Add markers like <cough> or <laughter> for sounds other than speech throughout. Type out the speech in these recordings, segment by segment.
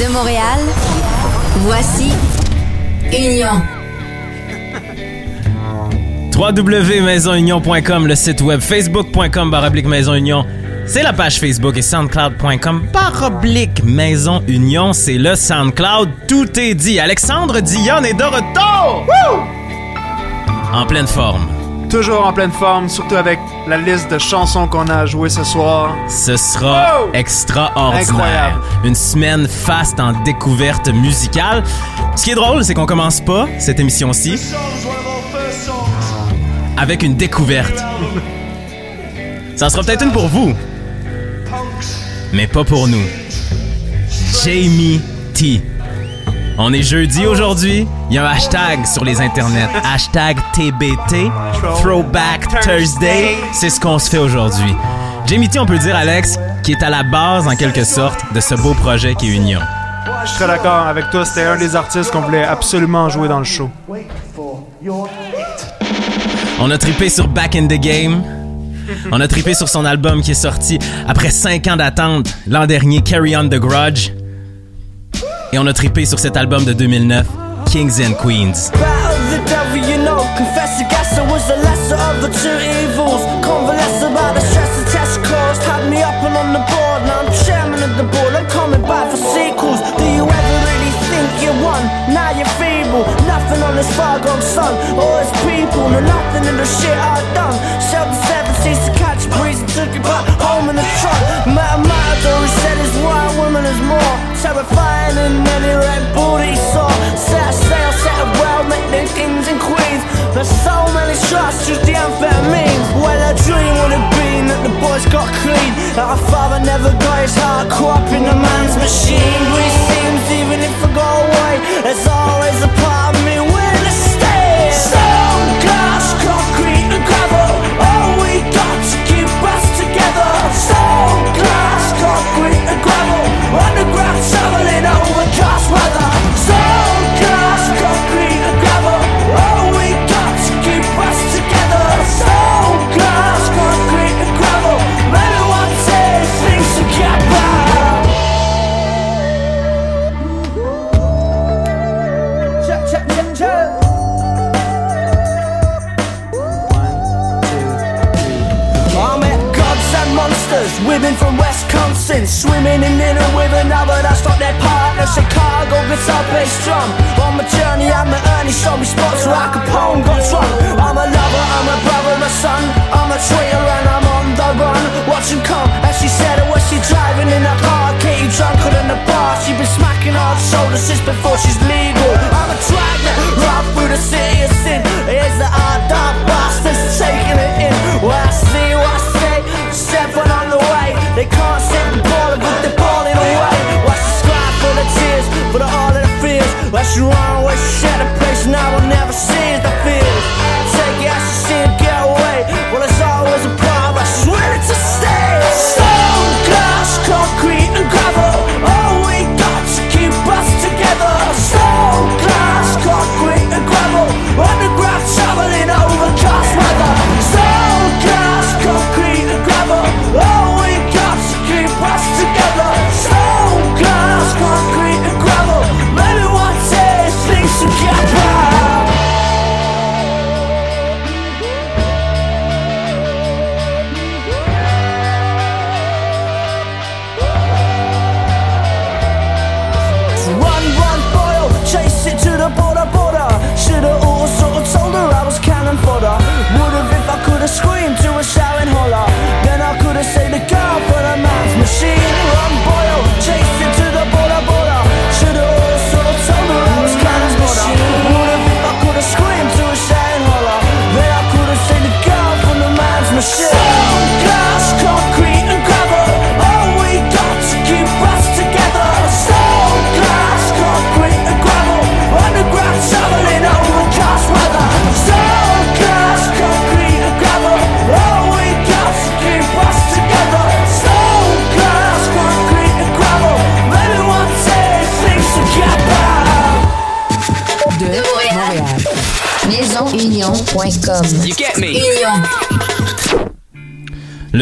De Montréal, voici Union. www.maisonunion.com, le site web facebook.com baroblique Maison Union. C'est la page Facebook et soundcloud.com baroblique Maison Union. C'est le SoundCloud. Tout est dit. Alexandre Dionne est de retour! En pleine forme. Toujours en pleine forme, surtout avec la liste de chansons qu'on a jouées ce soir. Ce sera Oh! extraordinaire. Incroyable. Une semaine faste en découverte musicale. Ce qui est drôle, c'est qu'on commence pas cette émission-ci avec une découverte. Ça en sera peut-être une pour vous, mais pas pour nous. Jamie T. On est jeudi aujourd'hui. Il y a un hashtag sur les internets. Hashtag TBT. Throwback Thursday. C'est ce qu'on se fait aujourd'hui. Jamie T, on peut dire, Alex, qui est à la base, en quelque sorte, de ce beau projet qui est Union. Je suis très d'accord avec toi, c'était un des artistes qu'on voulait absolument jouer dans le show. On a trippé sur Back in the Game. On a trippé sur son album qui est sorti après 5 ans d'attente l'an dernier, Carry On the Grudge. Et on a trippé sur cet album de 2009, Kings and Queens. Battle the devil, you know. Confess the was the lesser of the two evils. Convalesce about the stress the test caused. Had me up and on the board. Now I'm chairman of the board. I'm coming back for sequels. Do you ever really think you won? Now you're feeble. Nothing on this far gone sun. All its people. No nothing in the shit I've done. Shelled the seven seas to catch a breeze and took it back home in the truck. Met a matador who said his white woman is more terrifying than any red that saw. Set a sail, set a well, make them kings and queens. There's so many shots, just the amphetamines. Well, a dream would have been that the boys got clean. That our father never got his heart caught up in a man's machine. It seems even if I go away, there's always a part of me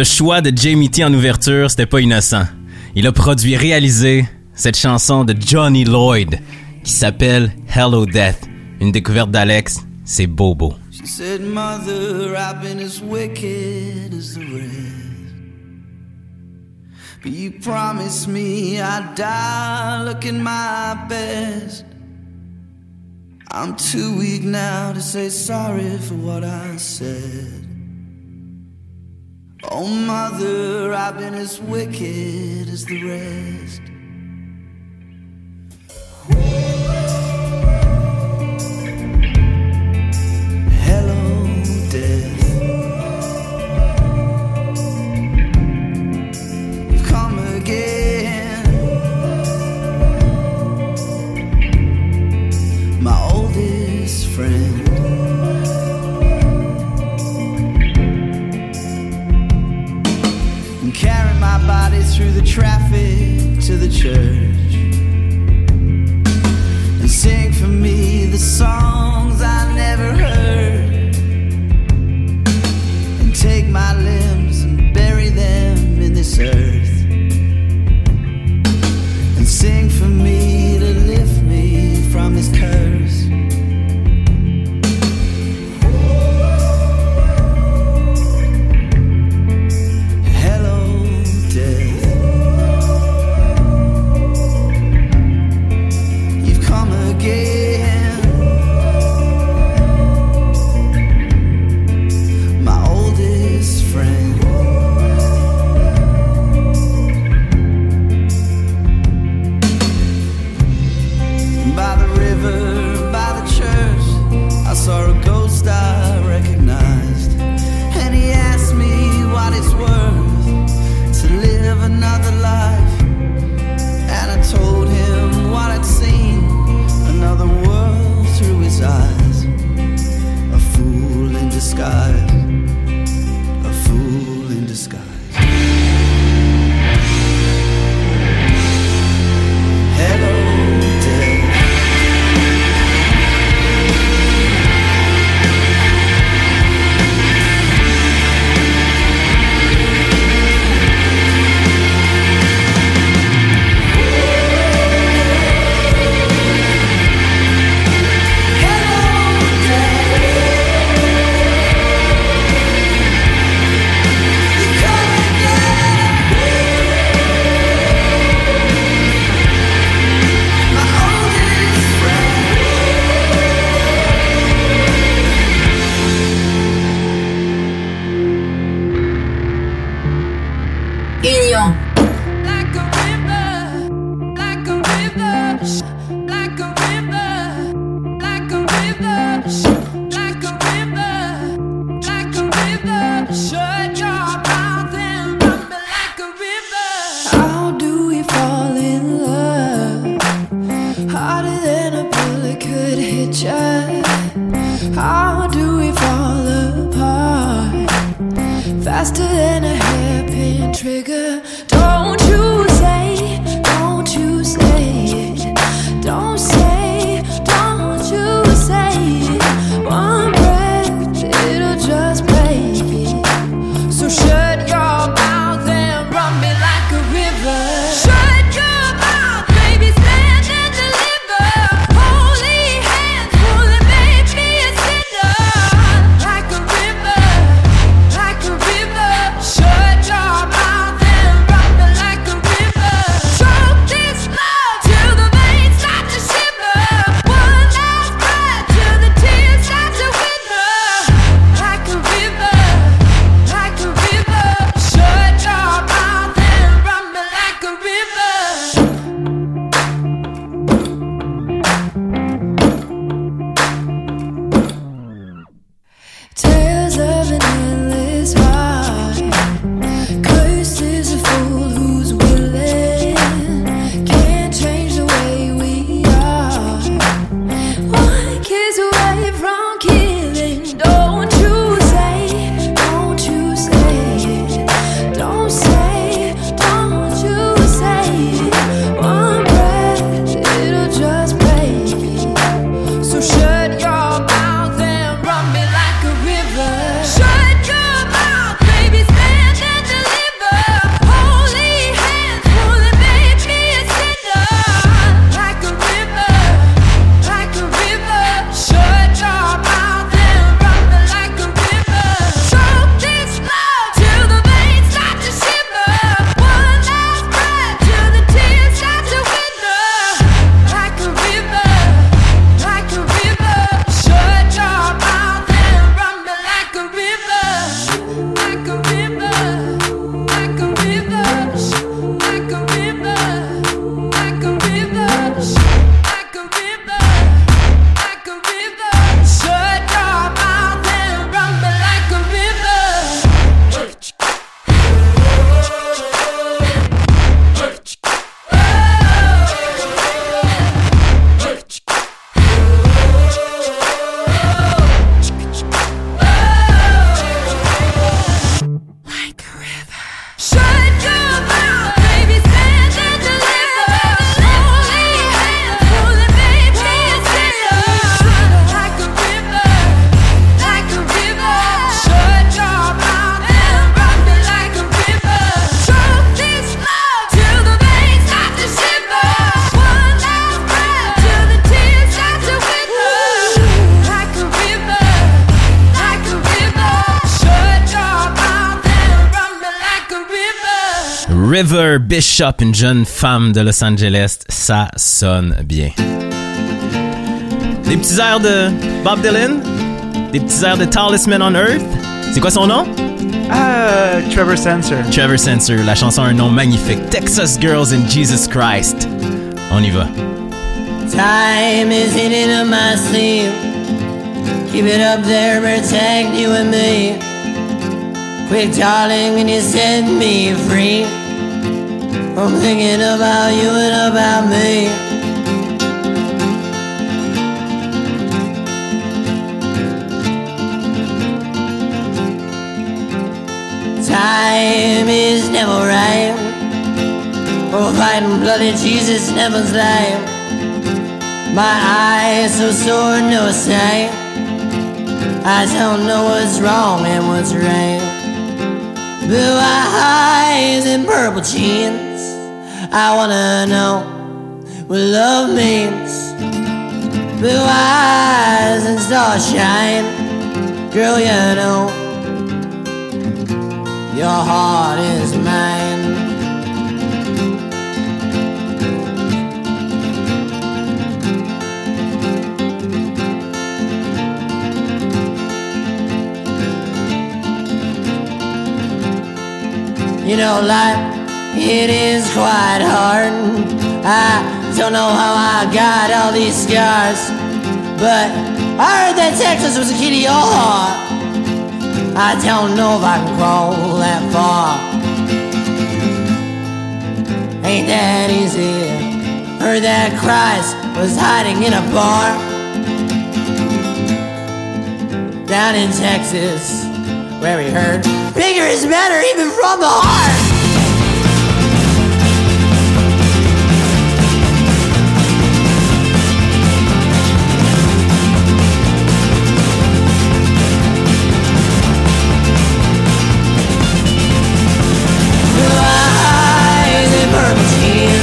Le choix de Jamie T en ouverture, c'était pas innocent. Il a produit, réalisé cette chanson de Johnny Lloyd qui s'appelle Hello Death. Une découverte d'Alex, c'est Bobo. She said, Mother, I've been as wicked as the rest. But you promised me I'd die looking my best. I'm too weak now to say sorry for what I said. Oh, Mother, I've been as wicked as the rest. Hello, death. You've come again. My oldest friend. Through the traffic to the church and sing for me the songs Bishop, une jeune femme de Los Angeles, ça sonne bien. Des petits airs de Bob Dylan, des petits airs de Tallest Man on Earth. C'est quoi son nom? Ah, Trevor Sensor. Trevor Sensor. La chanson a un nom magnifique. Texas Girls in Jesus Christ. On y va. Time is up my sleep. Keep it up there, protect you and me. Quick, darling, can you set me free? I'm thinking about you and about me. Time is never right. Oh, fighting bloody Jesus never's life. My eyes so sore, no sight. I don't know what's wrong and what's right. Blue eyes and purple jeans. I wanna know what love means. Blue eyes and starshine. Girl, you know your heart is mine. You know, life, it is quite hard. I don't know how I got all these scars, but I heard that Texas was a key to your heart. I don't know if I can crawl that far. Ain't that easy? Heard that Christ was hiding in a bar down in Texas, where he heard bigger is better, even from the heart. here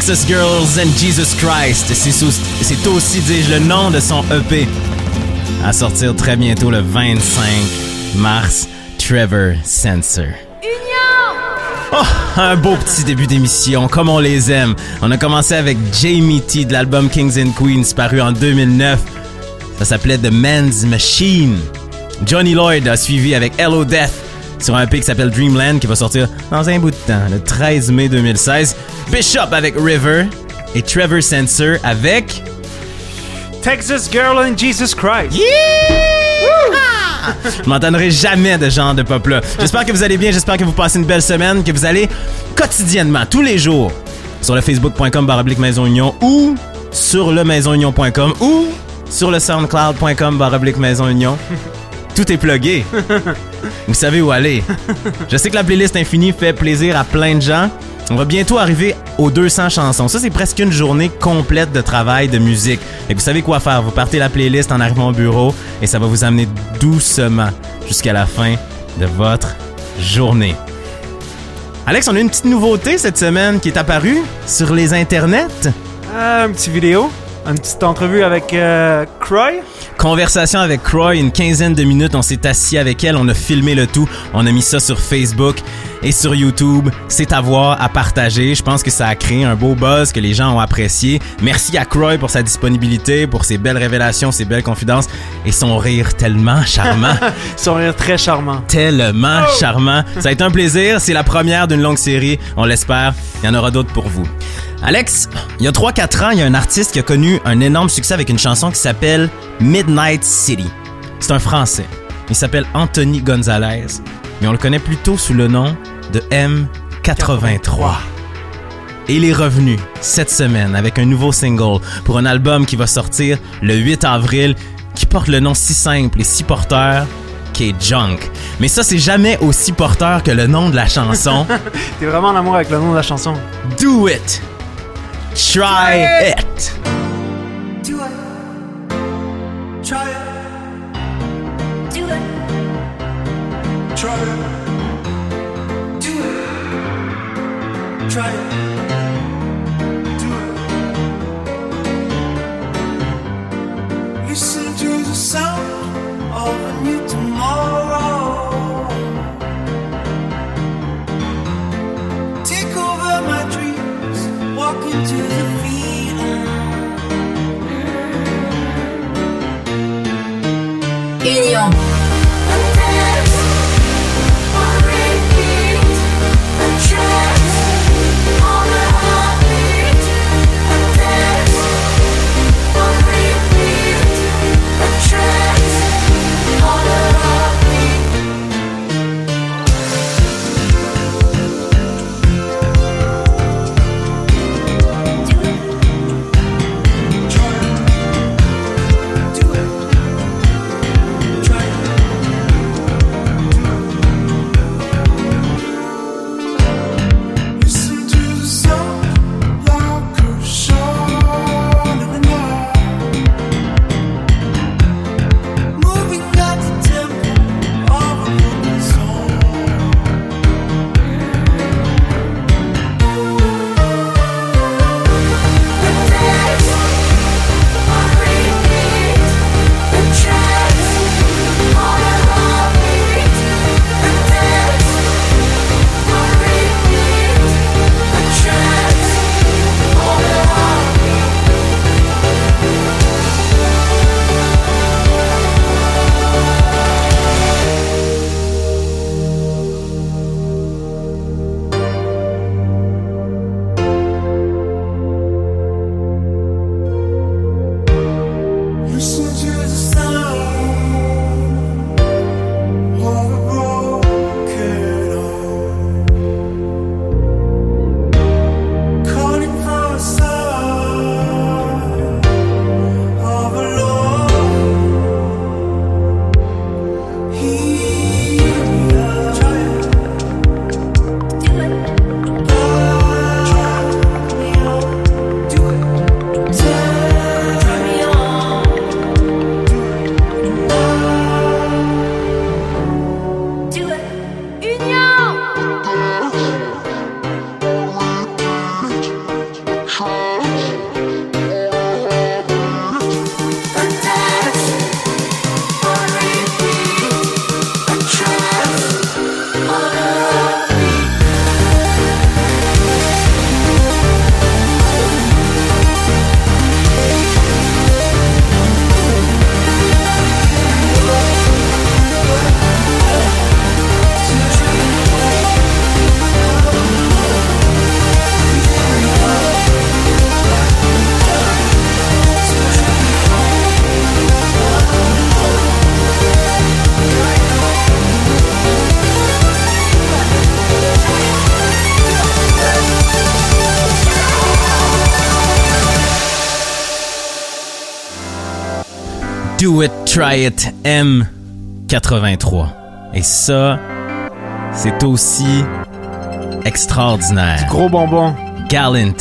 Texas Girls and Jesus Christ. C'est aussi, dis-je, le nom de son EP. À sortir très bientôt le 25 mars. Trevor Sensor. Oh, un beau petit début d'émission, comme on les aime. On a commencé avec Jamie T de l'album Kings and Queens, paru en 2009. Ça s'appelait The Man's Machine. Johnny Lloyd a suivi avec Hello Death sur un EP qui s'appelle Dreamland qui va sortir dans un bout de temps, le 13 mai 2016. Bishop avec River et Trevor Sensor avec... Texas Girl and Jesus Christ. Je m'entendrai jamais de ce genre de pop-là. J'espère que vous allez bien, j'espère que vous passez une belle semaine, que vous allez quotidiennement, tous les jours, sur le facebook.com baroblique Maison Union ou sur le maisonunion.com ou sur le soundcloud.com baroblique Maison Union. <laughs> Tout est plugué. <laughs> Vous savez où aller. Je sais que la playlist infinie fait plaisir à plein de gens. On va bientôt arriver aux 200 chansons. Ça, c'est presque une journée complète de travail, de musique. Et vous savez quoi faire. Vous partez la playlist en arrivant au bureau et ça va vous amener doucement jusqu'à la fin de votre journée. Alex, on a une petite nouveauté cette semaine qui est apparue sur les internets. Ah, un petit vidéo. Une petite entrevue avec euh, Croy. Conversation avec Croy, une quinzaine de minutes, on s'est assis avec elle, on a filmé le tout, on a mis ça sur Facebook et sur YouTube. C'est à voir, à partager. Je pense que ça a créé un beau buzz que les gens ont apprécié. Merci à Croy pour sa disponibilité, pour ses belles révélations, ses belles confidences et son rire tellement charmant. <laughs> Son rire très charmant. tellement charmant. Ça a été un plaisir. C'est la première d'une longue série. On l'espère. Il y en aura d'autres pour vous. Alex, il y a 3-4 ans, il y a un artiste qui a connu un énorme succès avec une chanson qui s'appelle Midnight Night City. C'est un Français. Il s'appelle Anthony Gonzalez, mais on le connaît plutôt sous le nom de M83. Et il est revenu cette semaine avec un nouveau single pour un album qui va sortir le 8 avril qui porte le nom si simple et si porteur qu'est Junk. Mais ça, c'est jamais aussi porteur que le nom de la chanson. <laughs> T'es vraiment en amour avec le nom de la chanson. Do it! Try it. try it. Do it. Listen to the sound of a new tomorrow. Take over my dreams. Walk into the Riot M83. Et ça, c'est aussi extraordinaire. Gros bonbon. Gallant.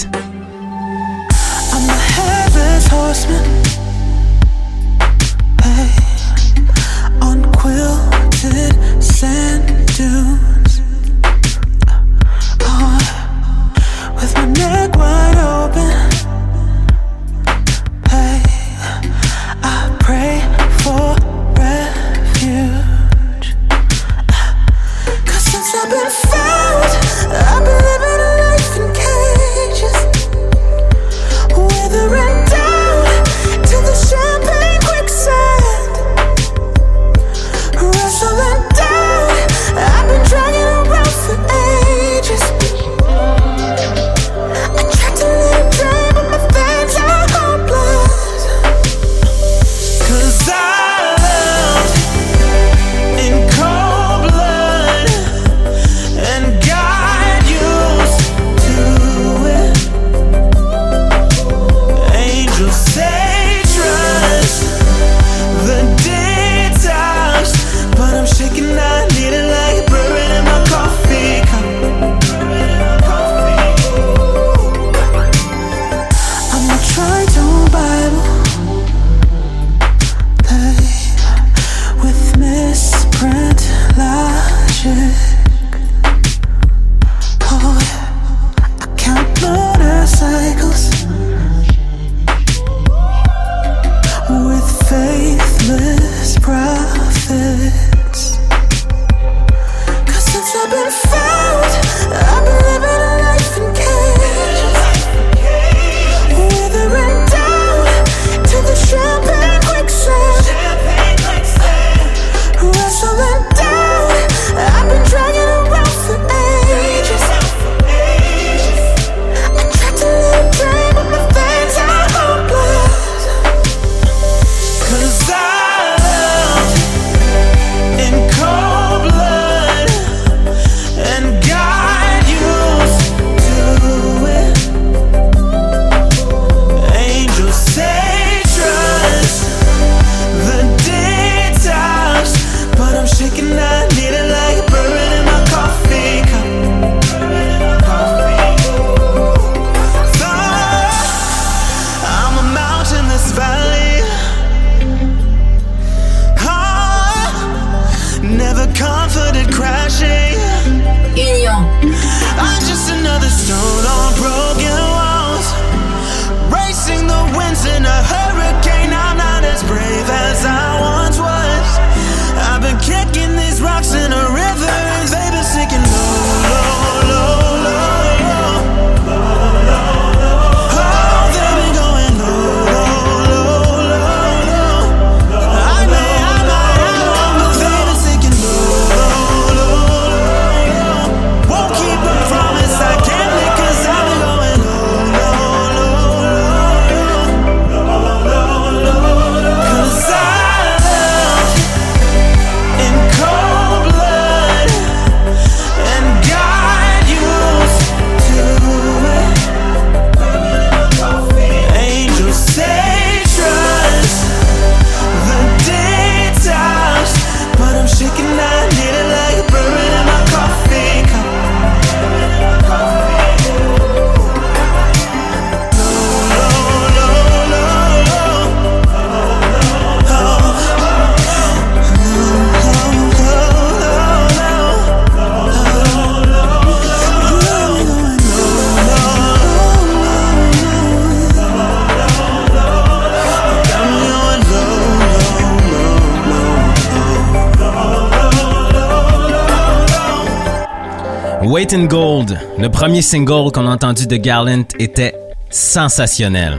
Gold, le premier single qu'on a entendu de Gallant était sensationnel.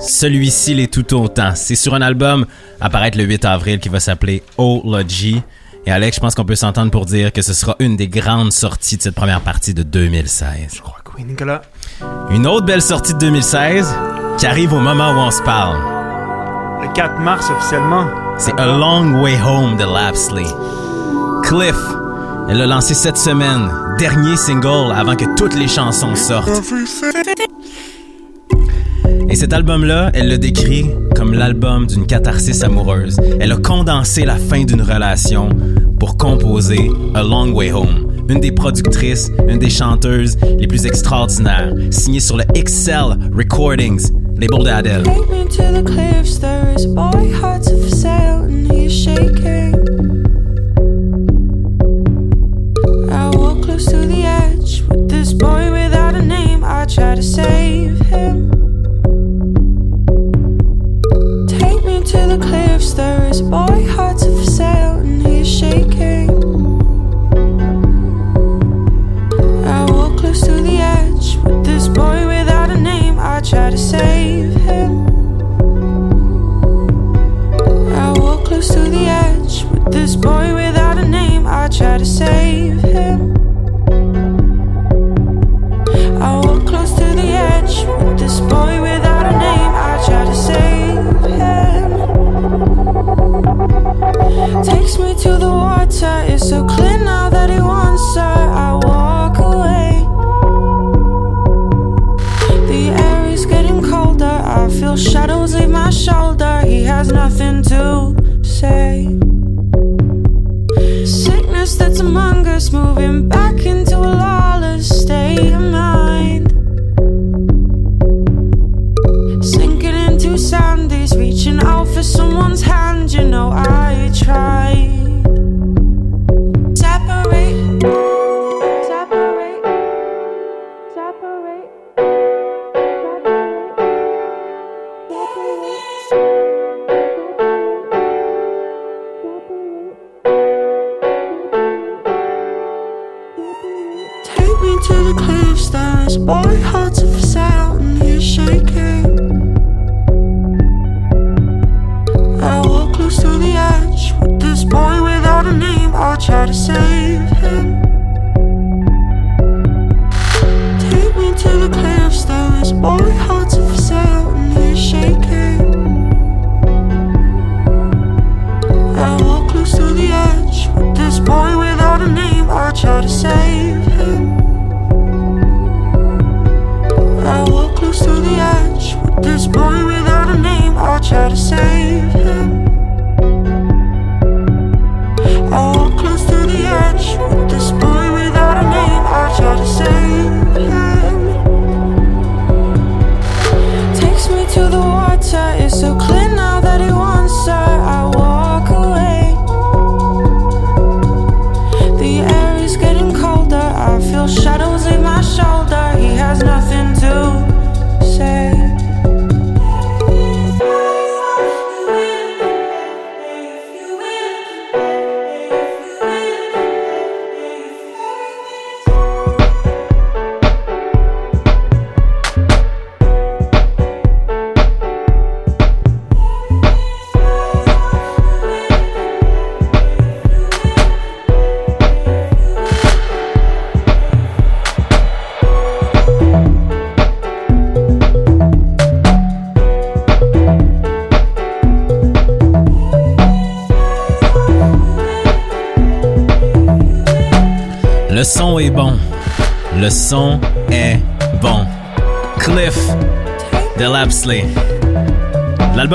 Celui-ci l'est tout autant. C'est sur un album à paraître le 8 avril qui va s'appeler Ology. Et Alex, je pense qu'on peut s'entendre pour dire que ce sera une des grandes sorties de cette première partie de 2016. Je crois que oui, Nicolas. Une autre belle sortie de 2016 qui arrive au moment où on se parle. Le 4 mars officiellement. C'est A Long Way Home de Lapsley. Cliff, elle l'a lancé cette semaine, dernier single avant que toutes les chansons sortent. Et cet album-là, elle le décrit comme l'album d'une catharsis amoureuse. Elle a condensé la fin d'une relation pour composer A Long Way Home. Une des productrices, une des chanteuses les plus extraordinaires, signée sur le XL Recordings, label d'Adele. Take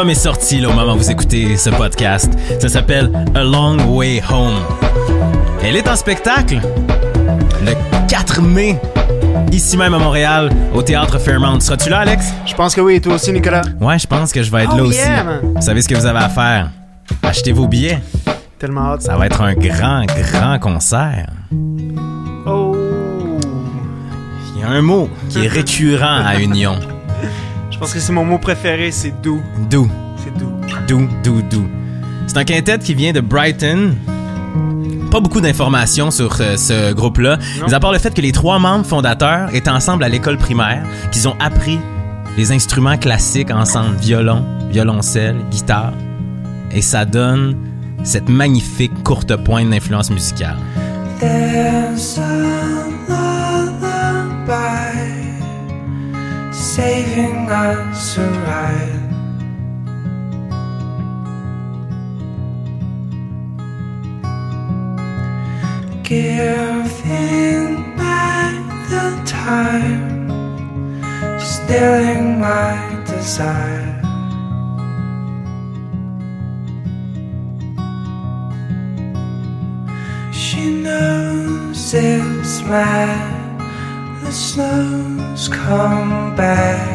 L'album est sorti là, au moment où vous écoutez ce podcast. Ça s'appelle A Long Way Home. Elle est en spectacle le 4 mai, ici même à Montréal, au Théâtre Fairmount. Seras-tu là, Alex? Je pense que oui, et toi aussi, Nicolas. Ouais, je pense que je vais être Oh là aussi. man. Vous savez ce que vous avez à faire? Achetez vos billets. Tellement hâte. Ça va être un grand, grand concert. Oh. Il y a un mot qui est récurrent à Union. Je pense que c'est mon mot préféré, c'est doux. Doux. C'est doux. Doux, doux, doux. C'est un quintet qui vient de Brighton, pas beaucoup d'informations sur euh, ce groupe-là, mis à part le fait que les trois membres fondateurs étaient ensemble à l'école primaire, qu'ils ont appris les instruments classiques ensemble, violon, violoncelle, guitare, et ça donne cette magnifique courte pointe d'influence musicale. There's a saving us a ride. Giving back the time, stealing my desire. She knows it's mad. The snow's come back.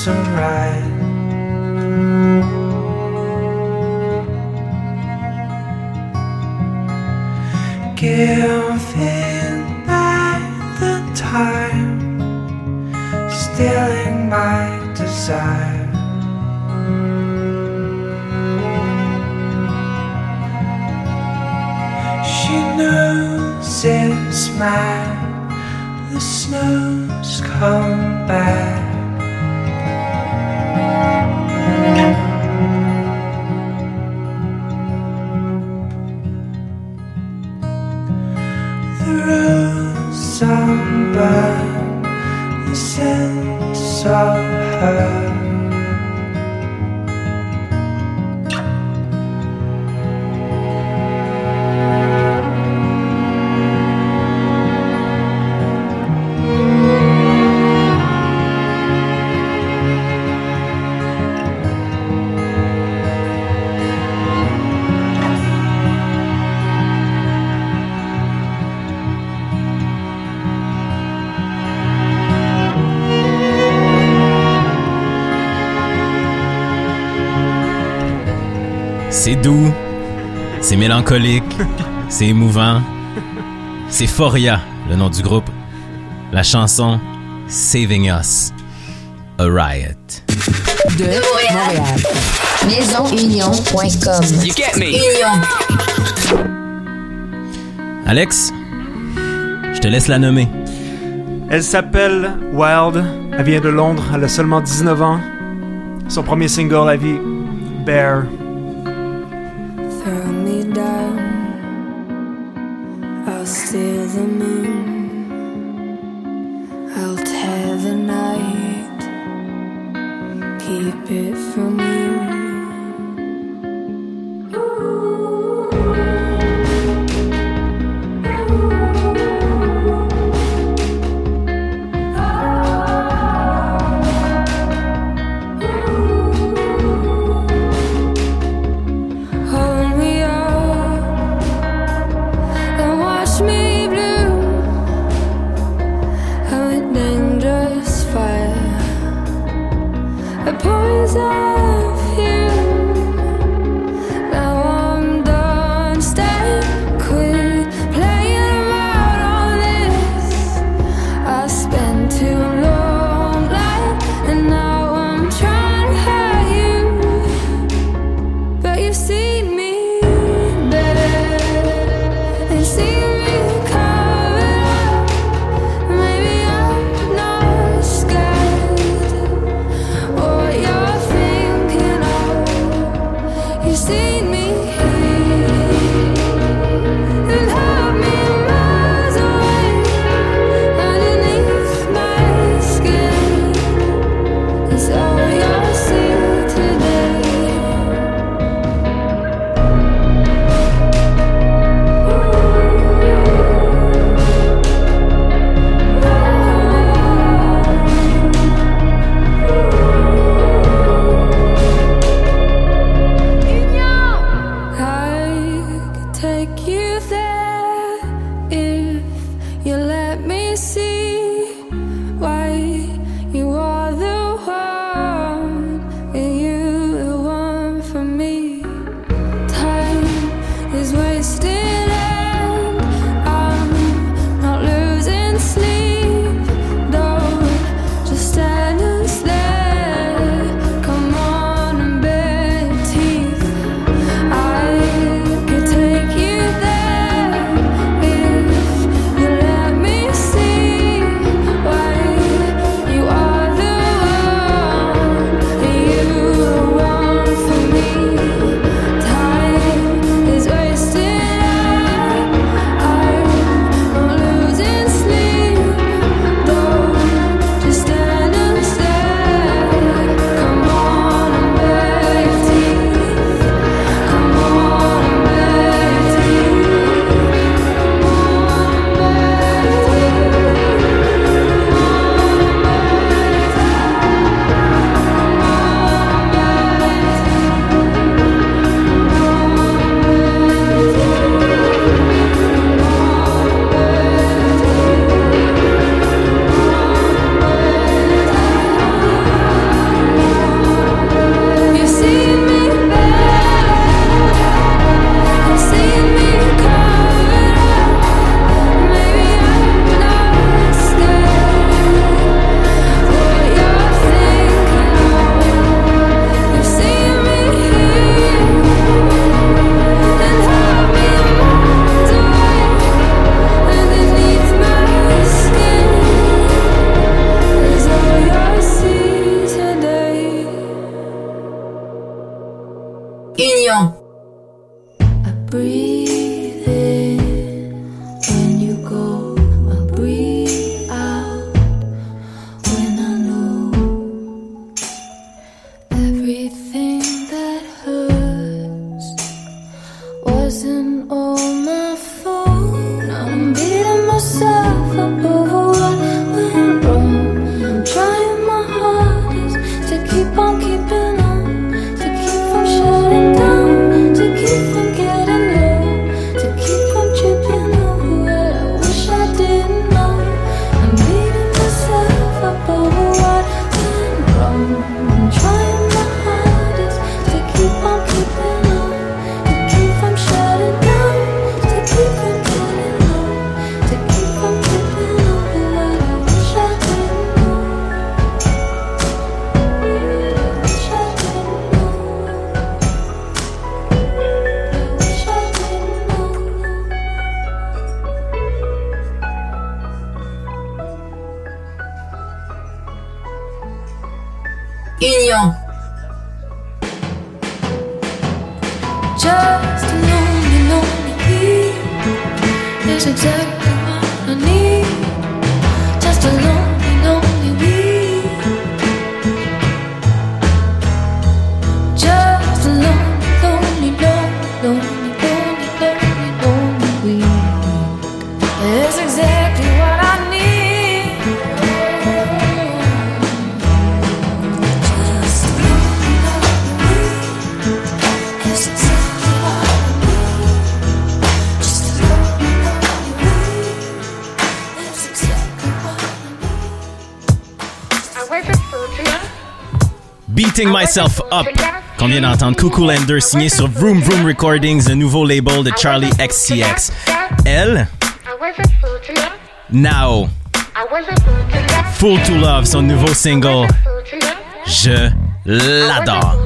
Us a. Giving mélancolique, c'est émouvant. C'est Foria, le nom du groupe. La chanson Saving Us, a Riot. De Montréal. MaisonUnion.com. You get me? Union. Alex, je te laisse la nommer. Elle s'appelle Wild. Elle vient de Londres. Elle a seulement 19 ans. Son premier single à vie, Bear. Myself Up. Qu'on vient d'entendre Cuckoo Lander signé sur Vroom Vroom Recordings, le nouveau label de Charlie XCX. Elle, Now, Full to Love, son nouveau single. Je l'adore.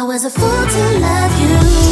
I was a fool to love you.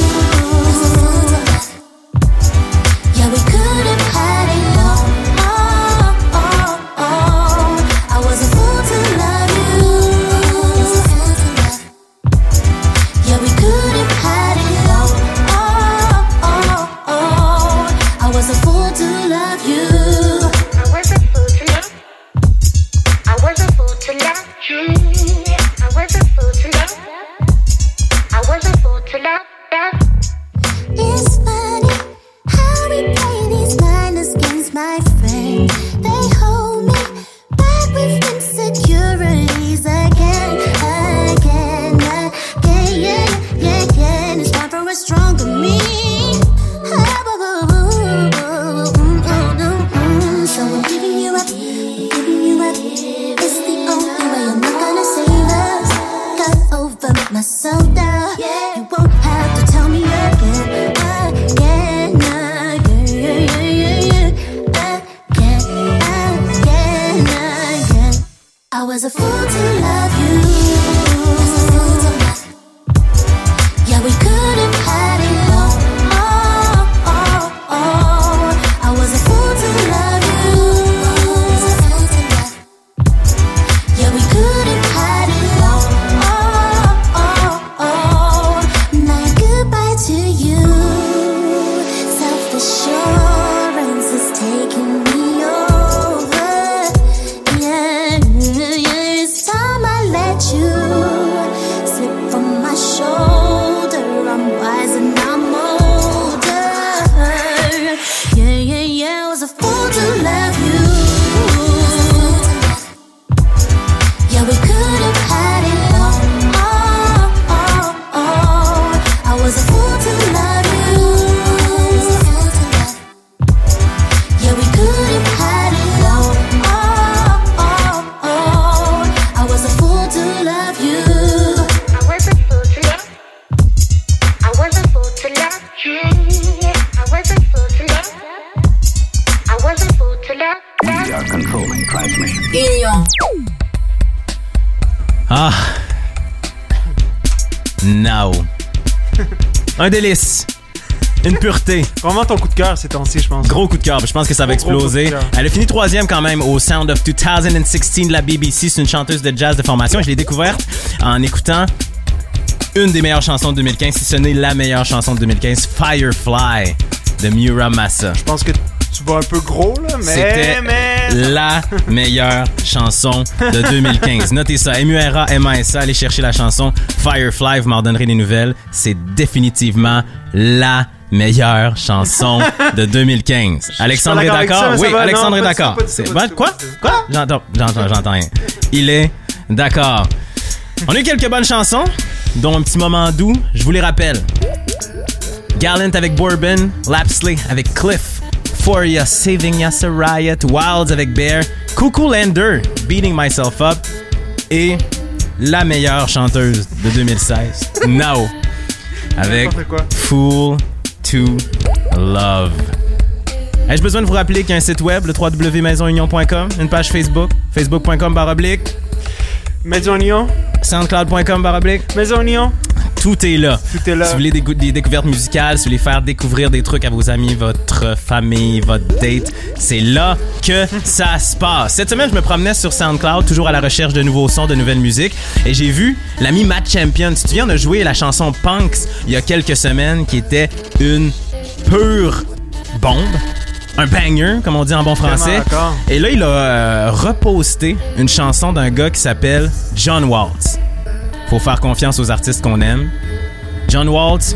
Un délice. Une pureté. Vraiment ton coup de cœur ces temps-ci, je pense. Gros coup de cœur. Je pense que ça va Gros, exploser. Elle a fini troisième quand même au Sound of 2016 de la BBC. C'est une chanteuse de jazz de formation. Je l'ai découverte en écoutant une des meilleures chansons de 2015, si ce n'est la meilleure chanson de 2015, Firefly de Mura Massa. Je pense que tu vas un peu gros, là, mais. Mais... la meilleure chanson de 2015. Notez ça. M-U-R-A, M-A-S-A. Allez chercher la chanson Firefly. Vous m'en donnerez des nouvelles. C'est définitivement la meilleure chanson de 2015. Alexandre est d'accord? Oui, va. Alexandre Non, est d'accord. Quoi? Quoi? J'entends, j'entends, j'entends rien. Il est d'accord. On a eu quelques bonnes chansons, dont un petit moment doux. Je vous les rappelle. Gallant avec Bourbon, Lapsley avec Cliff, Foria, Saving Ya Riot, Wilds avec Bear, Cuckoo Lander, Beating Myself Up et la meilleure chanteuse de 2016, Now, avec. Fool to Love. Ai-je besoin de vous rappeler qu'il y a un site web, le www.maisonunion.com, une page Facebook, facebook.com baroblique, Maison Lyon. soundcloud.com baroblique, Maison Lyon. Tout est là. Tout est là. Si vous voulez des, découvertes musicales, si vous voulez faire découvrir des trucs à vos amis, votre famille, votre date, c'est là que ça se passe. Cette semaine, je me promenais sur SoundCloud, toujours à la recherche de nouveaux sons, de nouvelles musiques, et j'ai vu l'ami Matt Champion. Tu te souviens, on a joué la chanson Punks il y a quelques semaines, qui était une pure bombe, un banger, comme on dit en bon français. Et là, il a euh, reposté une chanson d'un gars qui s'appelle John Waltz. Faut faire confiance aux artistes qu'on aime. John Waltz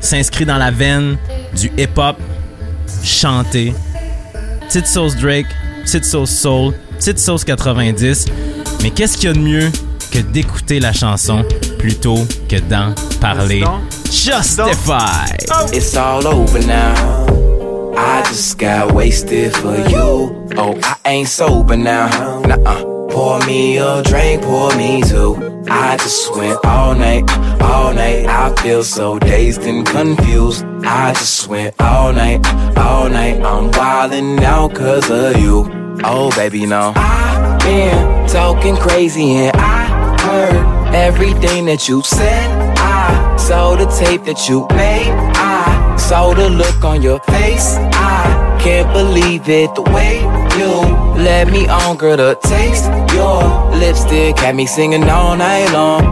s'inscrit dans la veine du hip-hop chanté. Petite sauce Drake, petite sauce soul, petite sauce 90. Mais qu'est-ce qu'il y a de mieux que d'écouter la chanson plutôt que d'en parler? Justify! It's all over now. I just got wasted for you. Oh, I ain't sober now. Nuh-uh. Pour me a drink, pour me two. I just went all night, all night. I feel so dazed and confused. I just went all night, all night. I'm wildin' out cause of you. Oh, baby, no. I've been talking crazy and I heard everything that you said. I saw the tape that you made. I saw the look on your face. I can't believe it the way you let me on, girl. The taste your lipstick had me singing all night long.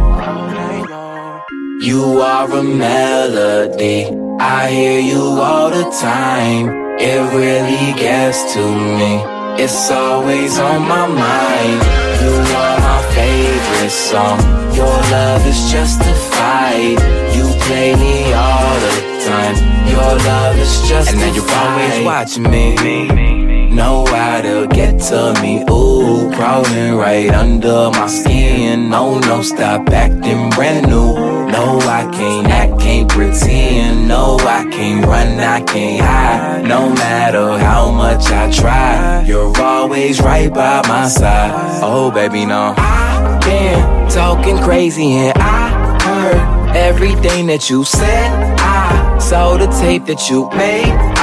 You are a melody. I hear you all the time. It really gets to me. It's always on my mind. You are my favorite song. Your love is justified. You play me all the time. Your love is justified. And now you're always watching me. Know how to get to me. Ooh, crawling right under my skin. No, no, stop acting brand new. No, I can't act, can't pretend. No, I can't run, I can't hide. No matter how much I try, you're always right by my side. Oh, baby, no. I've been talking crazy and I heard everything that you said. I saw the tape that you made.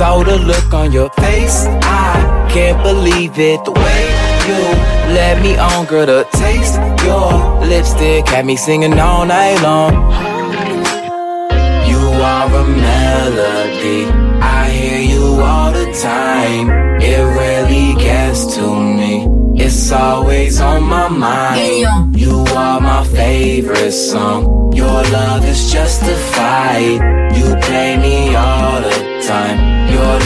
Saw the look on your face. I can't believe it the way you let me on, girl. The taste your lipstick had me singing all night long. You are a melody. I hear you all the time. It really gets to me. It's always on my mind. You are my favorite song. Your love is justified. You play me all the time.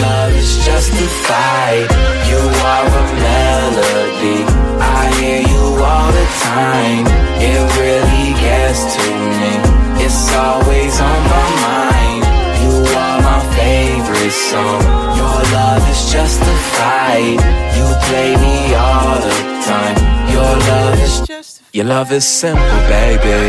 Love is justified. You are a melody. I hear you all the time. It really gets to me. It's always on my mind. You are my favorite song. Your love is justified. You play me all the time. Your love is just. Your love is simple, baby.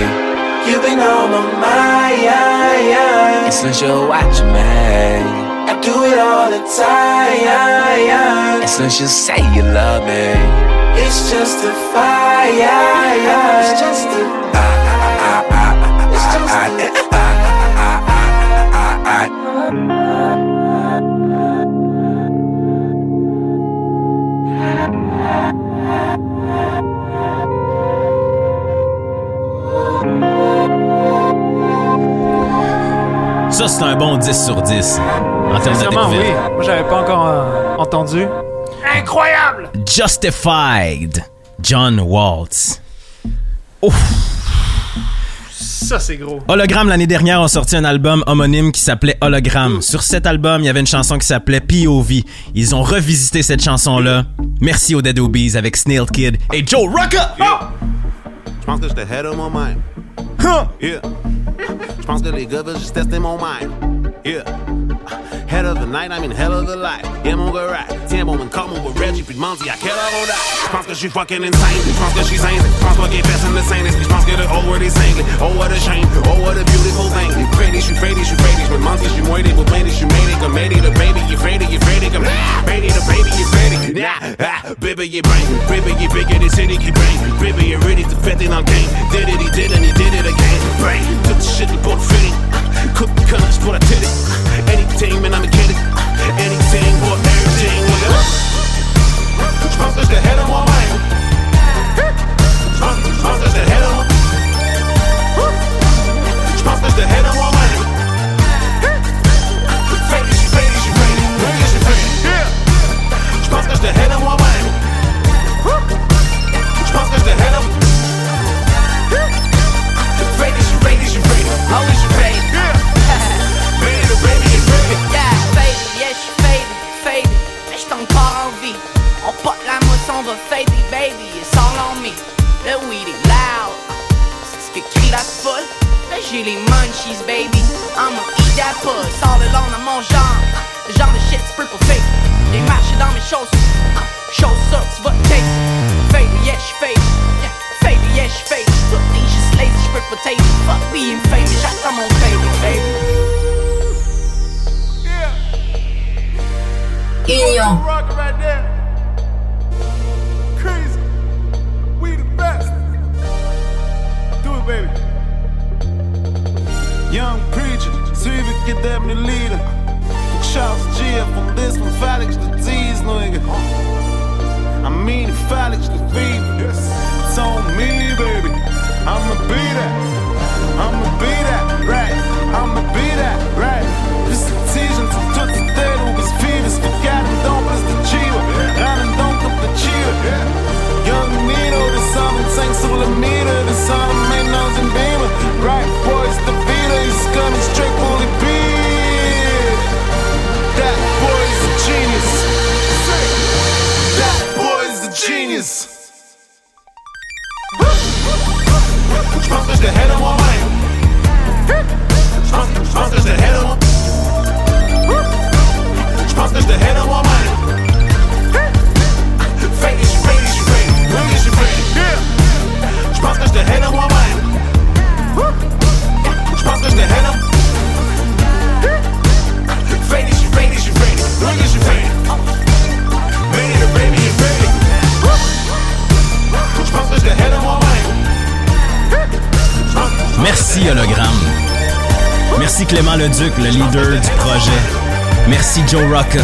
You've been on my mind. Since you're watching me, do it all the time. And since you say you love me, it's just a fire. It's just a. It's just Ça, c'est un bon 10 sur 10 en termes de oui. Moi, j'avais pas encore euh, entendu. Incroyable! Justified, John Waltz. Ouf. Ça, c'est gros. Hologram l'année dernière ont sorti un album homonyme qui s'appelait Hologram. Sur cet album, il y avait une chanson qui s'appelait POV. Ils ont revisité cette chanson-là. Merci aux Dead Obies avec Snail Kid et Joe Rucker. Je pense que j'étais head of my mind. Yeah. Je pense que les gars veulent juste tester mon mind. Yeah. Head of the night, I'm in hell of the light. Yeah, mon gars, right. Tiens, bon, man, comme on va Reggie, puis demande à quelle heure on fucking insane. Je pense que je suis sain. Je pense pas qu'il est personne de sain. Je pense que le oh word est cinglé. Oh, what a shame. Oh, what a beautiful thing. Freddy, je suis Freddy, je suis Freddy. Je me demande si je suis moitié pour plaindre. Je suis mêlé comme baby. You Freddy, you Freddy, comme Freddy, the baby, you're Freddy. Nah, ah, baby, you brain. Baby, you bigger than city, qui brain. Baby, you ready to bet in on game. Did it, he did it, he did it again. Brain, took the shit and bought fitting. Cook the colors, what I it. Anything, man, I'm a Leduc, le leader du projet. Merci Joe Rocca.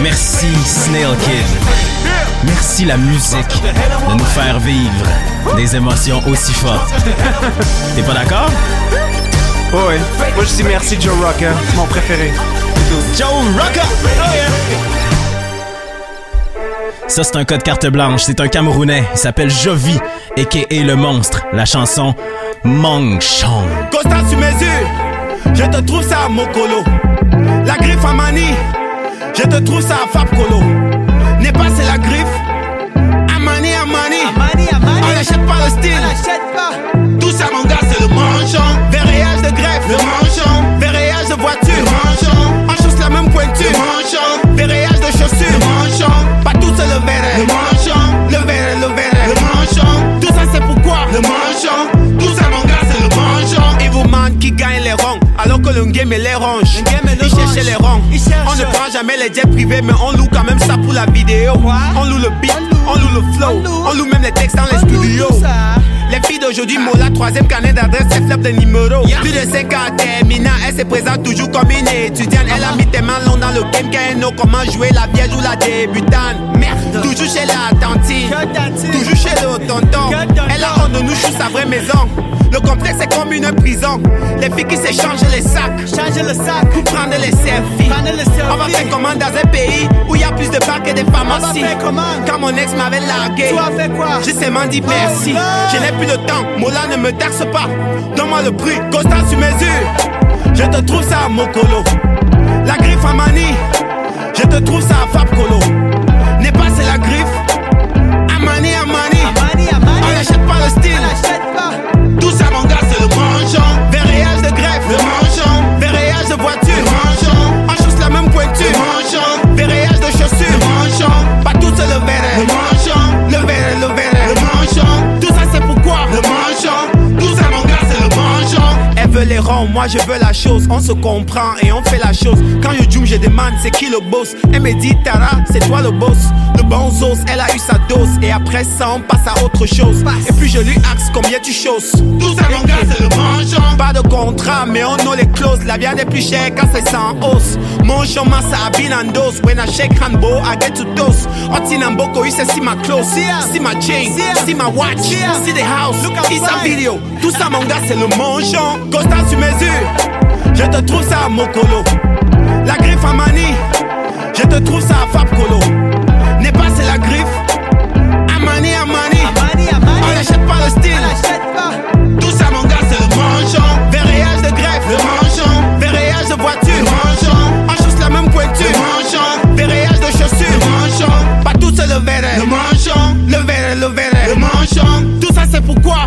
Merci Snail Kid. Merci la musique de nous faire vivre des émotions aussi fortes. <laughs> T'es pas d'accord? Oh ouais. Moi, je dis merci Joe Rocca, mon préféré. Joe Rocca! Ça, c'est un code carte blanche. C'est un Camerounais. Il s'appelle Jovi, a.k.a. Le Monstre. La chanson Mong Chong. Constat sur mesure, je te trouve ça à Mokolo. La griffe à Mani, je te trouve ça à Fab Colo. N'est pas c'est la griffe, Amani Amani. On n'achète pas le style, Tout ça mon gars c'est le manchon. Le game est les ronges. Il cherchait les ronds. On ne prend jamais les jets privés, mais on loue quand même ça pour la vidéo. On loue le beat, on loue le flow, on loue même les textes dans les studios. Les filles d'aujourd'hui, Mola, troisième carnet d'adresse, c'est flop de numéro. Plus de 5 ans terminant, elle se présente toujours comme une étudiante. Elle a mis tes mains longues dans le game, qu'elle know comment jouer la vierge ou la débutante? Merde, toujours chez la tantine, toujours chez le tonton. Elle a honte de nous, chou sa vraie maison. Le complexe est comme une prison. Les filles qui s'échangent les sacs, le sac pour prendre les selfies. On va faire comment dans un pays où il y a plus de bars que de pharmacies. Quand mon ex m'avait largué, tu as fait quoi? J'ai seulement dit merci. Je n'ai plus de temps, Mola ne me taxe pas. Donne-moi le prix, constat sur mesure. Je te trouve ça à Mokolo. La griffe à Mani, je te trouve ça à Fab Colo. N'est pas c'est la griffe, Amani Amani. On n'achète pas le style. Moi je veux la chose. On se comprend et on fait la chose. Quand je joue, je demande c'est qui le boss? Elle me dit Tara, c'est toi le boss. Le bon os, elle a eu sa dose. Et après ça, on passe à autre chose. Et puis je lui axe combien tu choses. Tout ça mon gars c'est le manchon. Pas de contrat, mais on a les clauses. La viande est plus chère quand c'est sans hausse. Mon chemin ça habille en dose. When I shake handball, I get to dose. Otinamboko, il see my clothes. See my chain, see my watch, see the house. It's a video. Tout ça mon gars c'est le manchon. Constat sur mesure. Je te trouve ça à Mokolo. La griffe à Mani. Je te trouve ça à Fab Colo. N'est pas c'est la griffe. Amani Amani. On n'achète pas le style. Tout ça mon gars c'est le manchon. Verréage de greffe. Le manchon. Verréage de voiture. Le manchon. On chausse la même pointure. Le manchon. Verréage de chaussures. Le manchon. Pas tout c'est le verre. Le manchon. Le verre, le verre. Le manchon.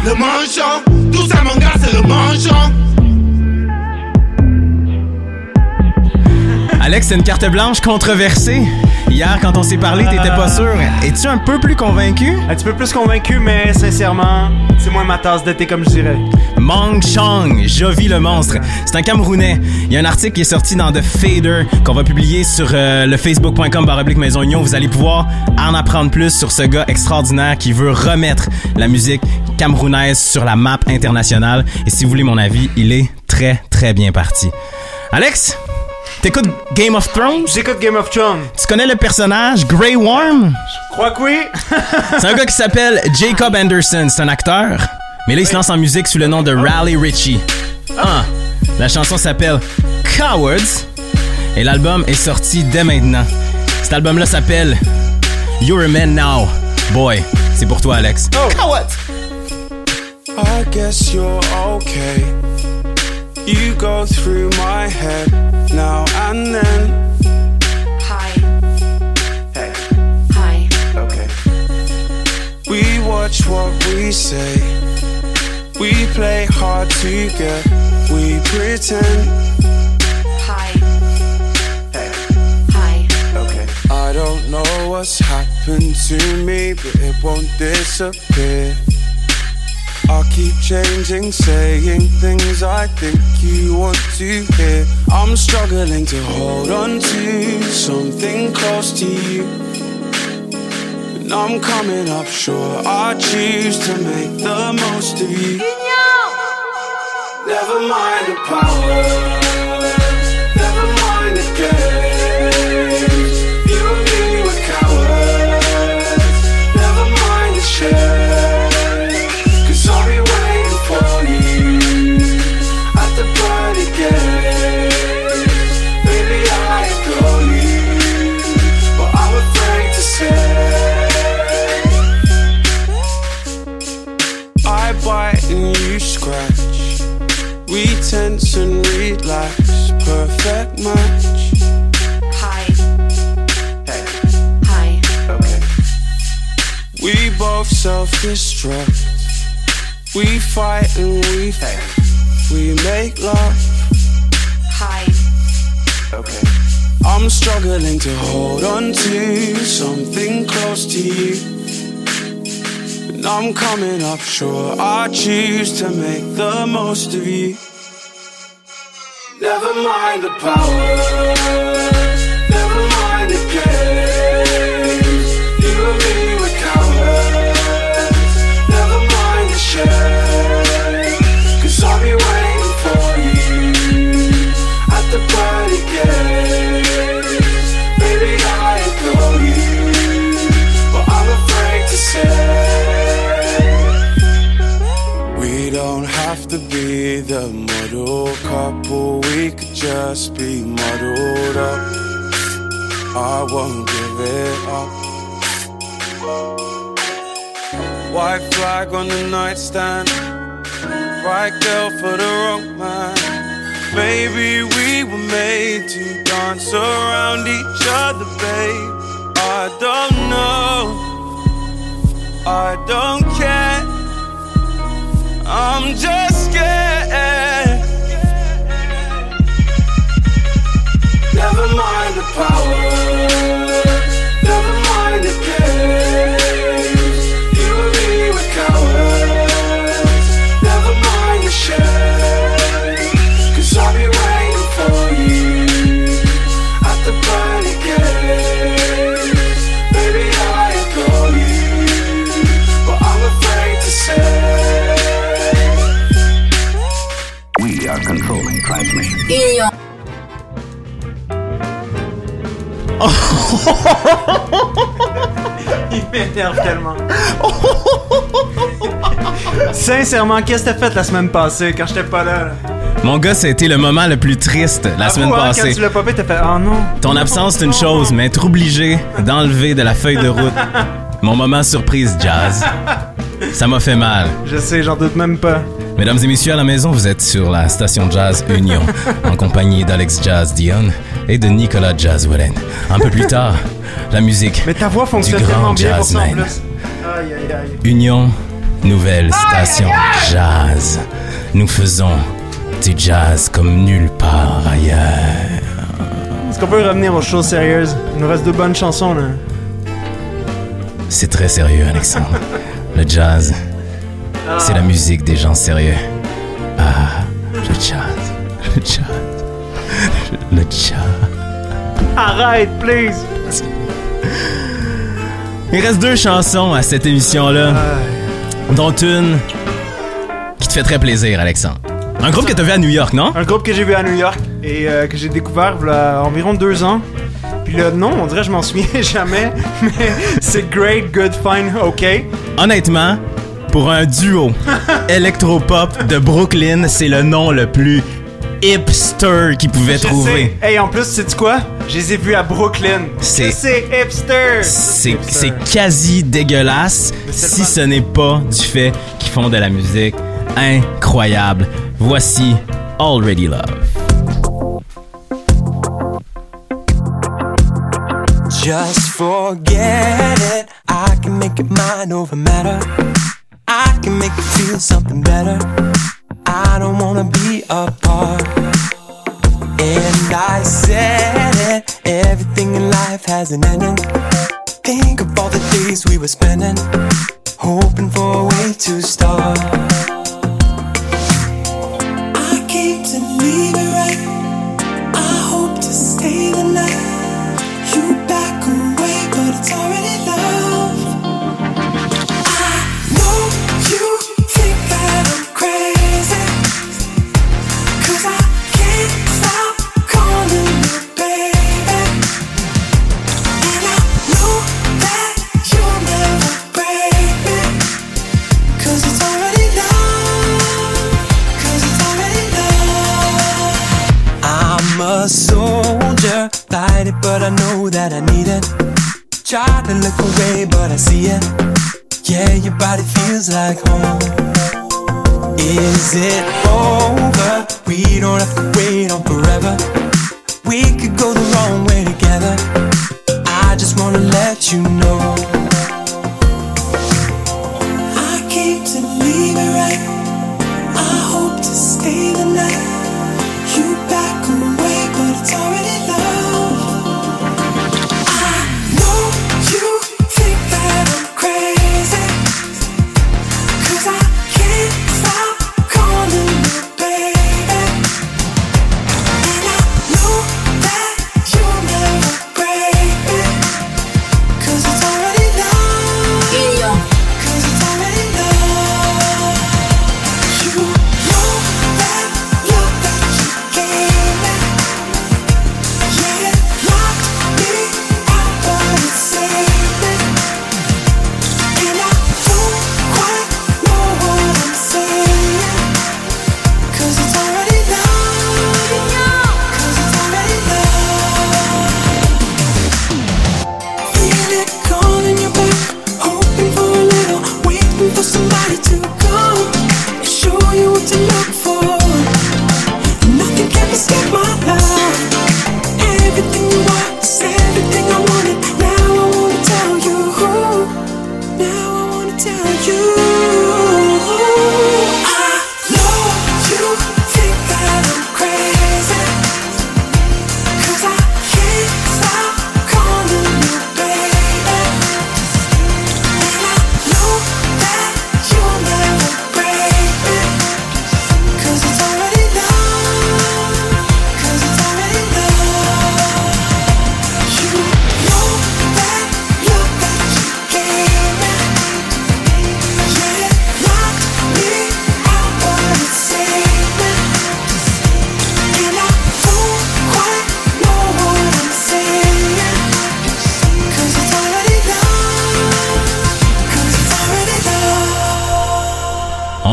le manchon. Tout ça, mon gars, c'est le manchon. Alex, c'est une carte blanche controversée. Hier, quand on s'est parlé, t'étais pas sûr. Es-tu un peu plus convaincu? Un petit peu plus convaincu, mais sincèrement, c'est moins ma tasse de thé, comme je dirais. Mong Chong, Jovi le monstre. C'est un Camerounais. Il y a un article qui est sorti dans The Fader qu'on va publier sur euh, le facebook.com baroblique Maison Union. Vous allez pouvoir en apprendre plus sur ce gars extraordinaire qui veut remettre la musique camerounaise sur la map internationale. Et si vous voulez mon avis, il est très, très bien parti. Alex, t'écoutes Game of Thrones? J'écoute Game of Thrones. Tu connais le personnage Grey Worm? Je crois que oui. <laughs> C'est un gars qui s'appelle Jacob Anderson. C'est un acteur. Mais là, il se lance en musique sous le nom de Raleigh Ritchie. Ah, la chanson s'appelle Cowards et l'album est sorti dès maintenant. Cet album-là s'appelle You're a Man Now. Boy, c'est pour toi, Alex. Cowards! I guess you're okay. You go through my head now and then. Hi. Hey. Hi. Okay. We watch what we say. We play hard to get. We pretend. Hi. Hey. Hi. Okay. I don't know what's happened to me, but it won't disappear. I keep changing, saying things I think you want to hear. I'm struggling to hold on to something close to you. And I'm coming up short. I choose to make the most of you. Never mind the powers, We both self destruct. We fight and we fight. We make love. Hi. Okay. I'm struggling to hold on to something close to you. And I'm coming up short. I choose to make the most of you. Never mind the powers, just be muddled up. I won't give it up. White flag on the nightstand, right girl for the wrong man. Maybe we were made to dance around each other, babe. I don't know, I don't care. I'm just scared. Never mind the powers, <laughs> Il m'énerve tellement. Sincèrement, qu'est-ce que t'as fait la semaine passée quand j'étais pas là? là? Mon gars, ça a été le moment le plus triste la semaine Avoue, hein, passée. Quand tu l'as popé, t'as fait Oh non. Ton absence, c'est une chose, mais être obligé d'enlever de la feuille de route mon moment surprise jazz, ça m'a fait mal. Je sais, j'en doute même pas. Mesdames et messieurs à la maison, vous êtes sur la station Jazz Union, en compagnie d'Alex Jazz Dion et de Nicolas Jazz Wallen. Un peu plus tard, la musique Mais ta voix du grand jazzman. plus. Aïe, aïe, aïe. Union nouvelle station jazz. Nous faisons du jazz comme nulle part ailleurs. Est-ce qu'on peut revenir aux choses sérieuses? Il nous reste deux bonnes chansons, là. C'est très sérieux, Alexandre. <laughs> Le jazz, c'est la musique des gens sérieux. Ah, le jazz, le jazz, le jazz. Arrête, please! Il reste deux chansons à cette émission-là, dont une qui te fait très plaisir, Alexandre. Un groupe que t'as vu à New York, non? Un groupe que j'ai vu à New York et euh, que j'ai découvert il y a environ deux ans. Puis le nom, on dirait que je m'en souviens <laughs> jamais, mais c'est Great, Good, Fine, OK. Honnêtement, pour un duo <laughs> électropop de Brooklyn, c'est le nom le plus hipster qu'ils pouvaient Je trouver. sais. Hey, en plus, sais-tu quoi? Je les ai vus à Brooklyn. C'est- hipster! C'est c'est quasi dégueulasse si ce n'est pas du fait qu'ils font de la musique incroyable. Voici Already Love. Just forget it. I can make it mine over matter. I can make it feel something better. I don't wanna be apart. And I said it. Everything in life has an ending. Think of all the days we were spending, hoping for a way to start. I came to leave it right. I hope to stay the night. A soldier, fight it, but I know that I need it. Try to look away, but I see it. Yeah, your body feels like home. Is it over? We don't have to wait on forever. We could go the wrong way together. I just wanna let you know.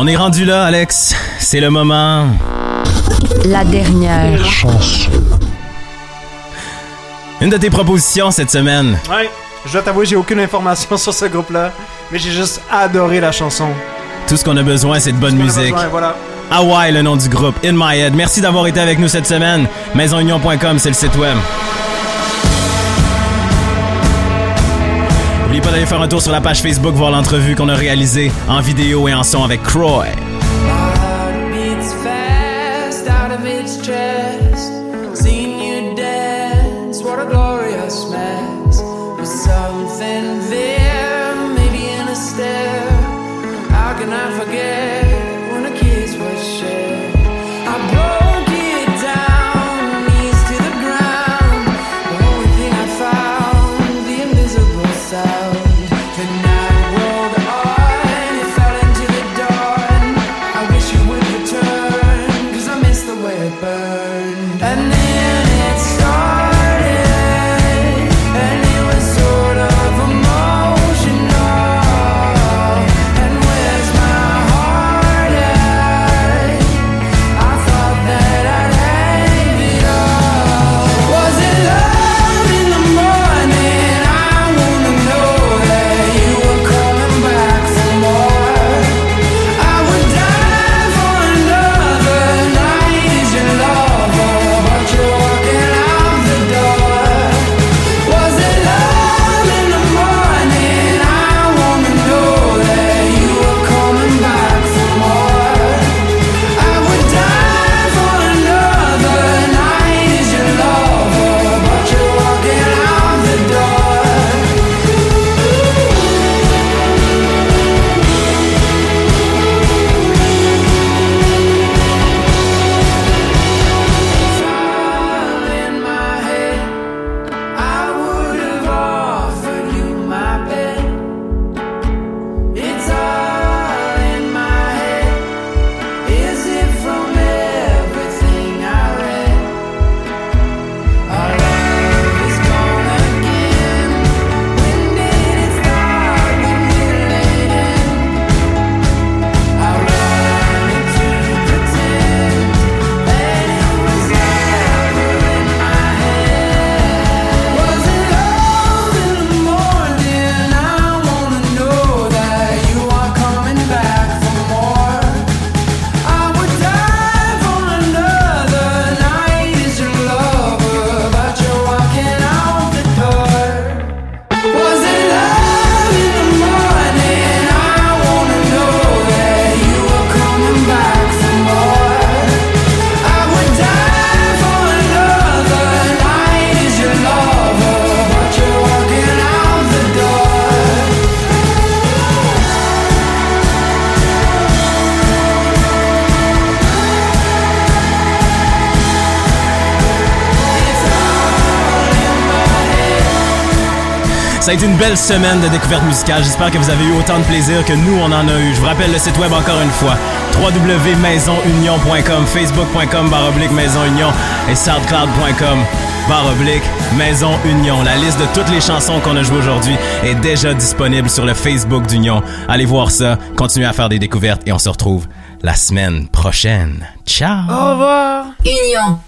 On est rendu là, Alex. C'est le moment. La dernière chanson. Une de tes propositions cette semaine. Ouais, je dois t'avouer, j'ai aucune information <laughs> sur ce groupe-là, mais j'ai juste adoré la chanson. Tout ce qu'on a besoin, c'est de bonne musique. besoin, voilà. Hawaii, le nom du groupe. In My Head. Merci d'avoir été avec nous cette semaine. Maisonunion.com, c'est le site web. d'aller faire un tour sur la page Facebook voir l'entrevue qu'on a réalisée en vidéo et en son avec Croy. belle semaine de découverte musicale. J'espère que vous avez eu autant de plaisir que nous, on en a eu. Je vous rappelle le site web encore une fois www.maisonunion.com, facebook.com baroblique maisonunion et soundcloud.com baroblique maisonunion. La liste de toutes les chansons qu'on a jouées aujourd'hui est déjà disponible sur le Facebook d'Union. Allez voir ça, continuez à faire des découvertes et on se retrouve la semaine prochaine. Ciao! Au revoir! Union!